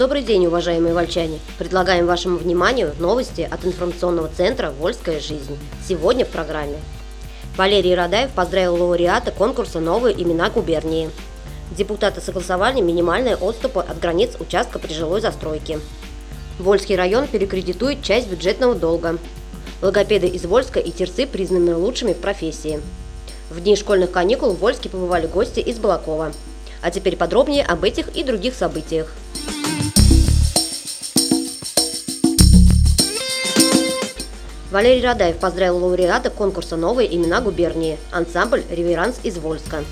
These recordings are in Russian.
Добрый день, уважаемые вольчане! Предлагаем вашему вниманию новости от информационного центра «Вольская жизнь». Сегодня в программе. Валерий Радаев поздравил лауреата конкурса «Новые имена губернии». Депутаты согласовали минимальные отступы от границ участка при жилой застройке. Вольский район перекредитует часть бюджетного долга. Логопеды из Вольска и Терцы признаны лучшими в профессии. В дни школьных каникул в Вольске побывали гости из Балакова. А теперь подробнее об этих и других событиях. Валерий Радаев поздравил лауреата конкурса «Новые имена губернии» ансамбль «Реверанс» из Вольска.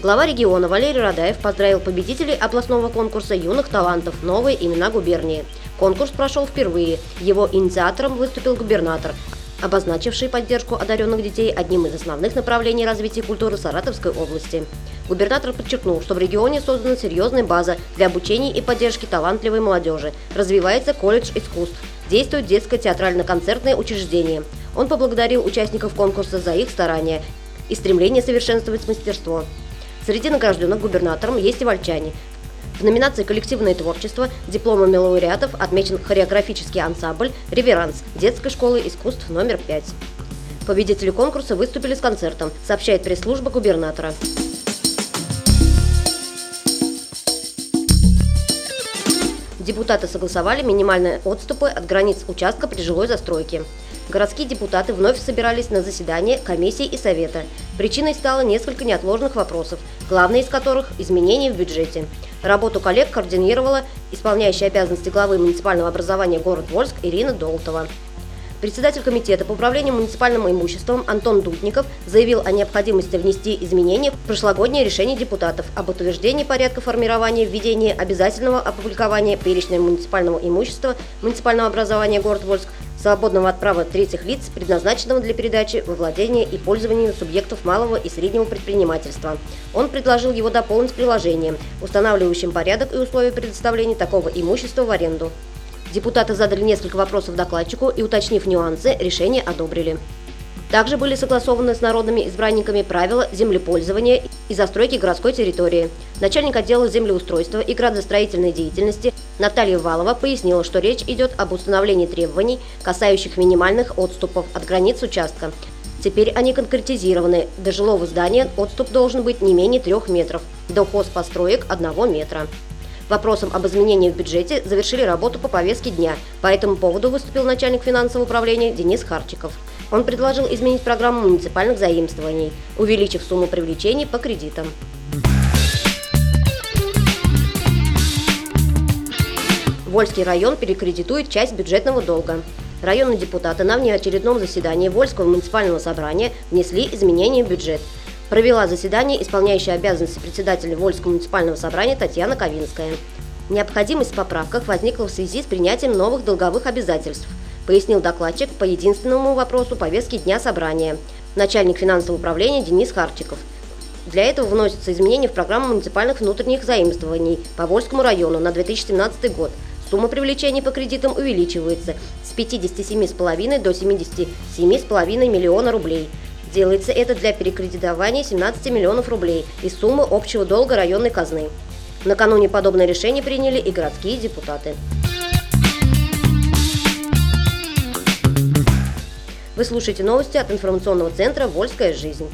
Глава региона Валерий Радаев поздравил победителей областного конкурса юных талантов «Новые имена губернии». Конкурс прошел впервые. Его инициатором выступил губернатор, обозначивший поддержку одаренных детей одним из основных направлений развития культуры Саратовской области. Губернатор подчеркнул, что в регионе создана серьезная база для обучения и поддержки талантливой молодежи. Развивается колледж искусств, действует детское театрально-концертное учреждение. Он поблагодарил участников конкурса за их старания и стремление совершенствовать мастерство. Среди награжденных губернатором есть и вольчане. В номинации «Коллективное творчество» дипломами лауреатов отмечен хореографический ансамбль «Реверанс» детской школы искусств номер 5. Победители конкурса выступили с концертом, сообщает пресс-служба губернатора. Депутаты согласовали минимальные отступы от границ участка при жилой застройке. Городские депутаты вновь собирались на заседание комиссии и совета. Причиной стало несколько неотложных вопросов, главный из которых – изменения в бюджете. Работу коллег координировала исполняющая обязанности главы муниципального образования город Вольск Ирина Долтова. Председатель комитета по управлению муниципальным имуществом Антон Дудников заявил о необходимости внести изменения в прошлогоднее решение депутатов об утверждении порядка формирования введения обязательного опубликования перечня муниципального имущества муниципального образования город Вольск, свободного от права третьих лиц, предназначенного для передачи во владение и пользование субъектов малого и среднего предпринимательства. Он предложил его дополнить приложением, устанавливающим порядок и условия предоставления такого имущества в аренду. Депутаты задали несколько вопросов докладчику и, уточнив нюансы, решение одобрили. Также были согласованы с народными избранниками правила землепользования и застройки городской территории. Начальник отдела землеустройства и градостроительной деятельности Наталья Валова пояснила, что речь идет об установлении требований, касающих минимальных отступов от границ участка. Теперь они конкретизированы. До жилого здания отступ должен быть не менее трех метров, до хозпостроек – одного метра. Вопросом об изменении в бюджете завершили работу по повестке дня. По этому поводу выступил начальник финансового управления Денис Харчиков. Он предложил изменить программу муниципальных заимствований, увеличив сумму привлечений по кредитам. Вольский район перекредитует часть бюджетного долга. Районные депутаты на внеочередном заседании Вольского муниципального собрания внесли изменения в бюджет – провела заседание исполняющая обязанности председателя Вольского муниципального собрания Татьяна Ковинская. Необходимость в поправках возникла в связи с принятием новых долговых обязательств, пояснил докладчик по единственному вопросу повестки дня собрания, начальник финансового управления Денис Харчиков. Для этого вносятся изменения в программу муниципальных внутренних заимствований по Вольскому району на 2017 год. Сумма привлечения по кредитам увеличивается с 57,5 до 77,5 миллиона рублей – Делается это для перекредитования 17 миллионов рублей из суммы общего долга районной казны. Накануне подобное решение приняли и городские депутаты. Вы слушаете новости от информационного центра «Вольская жизнь».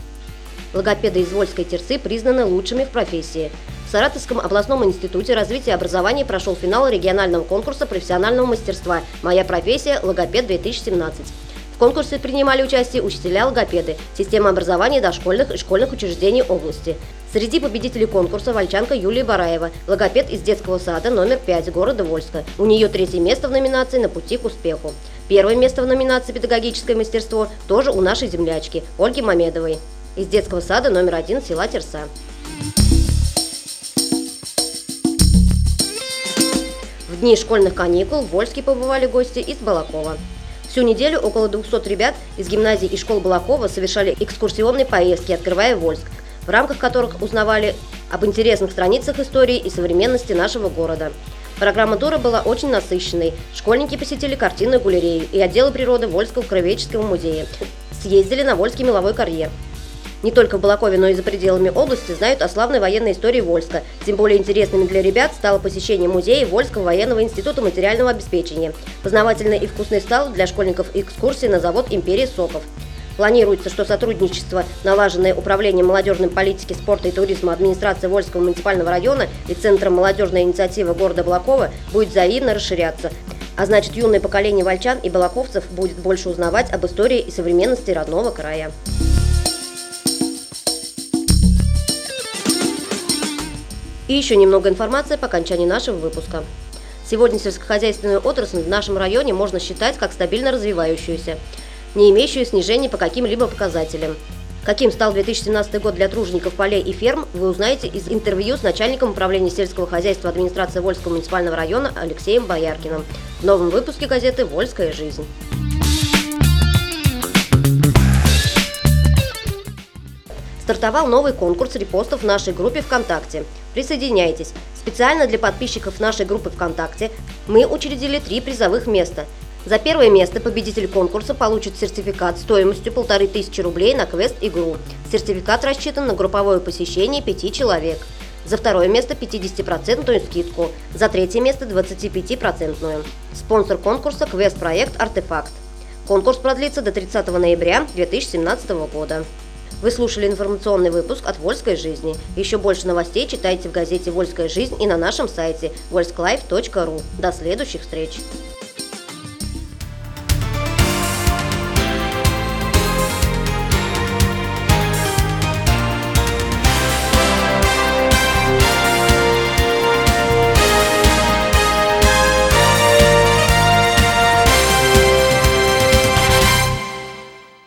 Логопеды из Вольской терцы признаны лучшими в профессии. В Саратовском областном институте развития образования прошел финал регионального конкурса профессионального мастерства «Моя профессия. Логопед-2017». В конкурсе принимали участие учителя-логопеды, система образования дошкольных и школьных учреждений области. Среди победителей конкурса вольчанка Юлия Бараева, логопед из детского сада номер 5 города Вольска. У нее третье место в номинации «На пути к успеху». Первое место в номинации «Педагогическое мастерство» тоже у нашей землячки Ольги Мамедовой из детского сада номер один села Терса. В дни школьных каникул в Вольске побывали гости из Балакова. Всю неделю около 200 ребят из гимназии и школ Балакова совершали экскурсионные поездки, открывая Вольск, в рамках которых узнавали об интересных страницах истории и современности нашего города. Программа тура была очень насыщенной. Школьники посетили картинную галерею и отделы природы Вольского краеведческого музея. Съездили на Вольский меловой карьер. Не только в Балакове, но и за пределами области знают о славной военной истории Вольска. Тем более интересными для ребят стало посещение музея Вольского военного института материального обеспечения. Познавательной и вкусной стало для школьников экскурсии на завод «Империя Соков». Планируется, что сотрудничество, налаженное Управлением молодежной политики, спорта и туризма администрации Вольского муниципального района и Центром молодежной инициативы города Балакова будет взаимно расширяться. А значит, юное поколение вольчан и балаковцев будет больше узнавать об истории и современности родного края. И еще немного информации по окончании нашего выпуска. Сегодня сельскохозяйственную отрасль в нашем районе можно считать как стабильно развивающуюся не имеющую снижения по каким-либо показателям. Каким стал 2017 год для тружеников полей и ферм, вы узнаете из интервью с начальником управления сельского хозяйства администрации Вольского муниципального района Алексеем Бояркиным в новом выпуске газеты «Вольская жизнь». Стартовал новый конкурс репостов в нашей группе ВКонтакте. Присоединяйтесь. Специально для подписчиков нашей группы ВКонтакте мы учредили три призовых места – за первое место победитель конкурса получит сертификат стоимостью полторы тысячи рублей на квест-игру. Сертификат рассчитан на групповое посещение пяти человек. За второе место 50% скидку, за третье место 25%. Спонсор конкурса – квест-проект «Артефакт». Конкурс продлится до 30 ноября 2017 года. Вы слушали информационный выпуск от «Вольской жизни». Еще больше новостей читайте в газете «Вольская жизнь» и на нашем сайте volsklife.ru. До следующих встреч!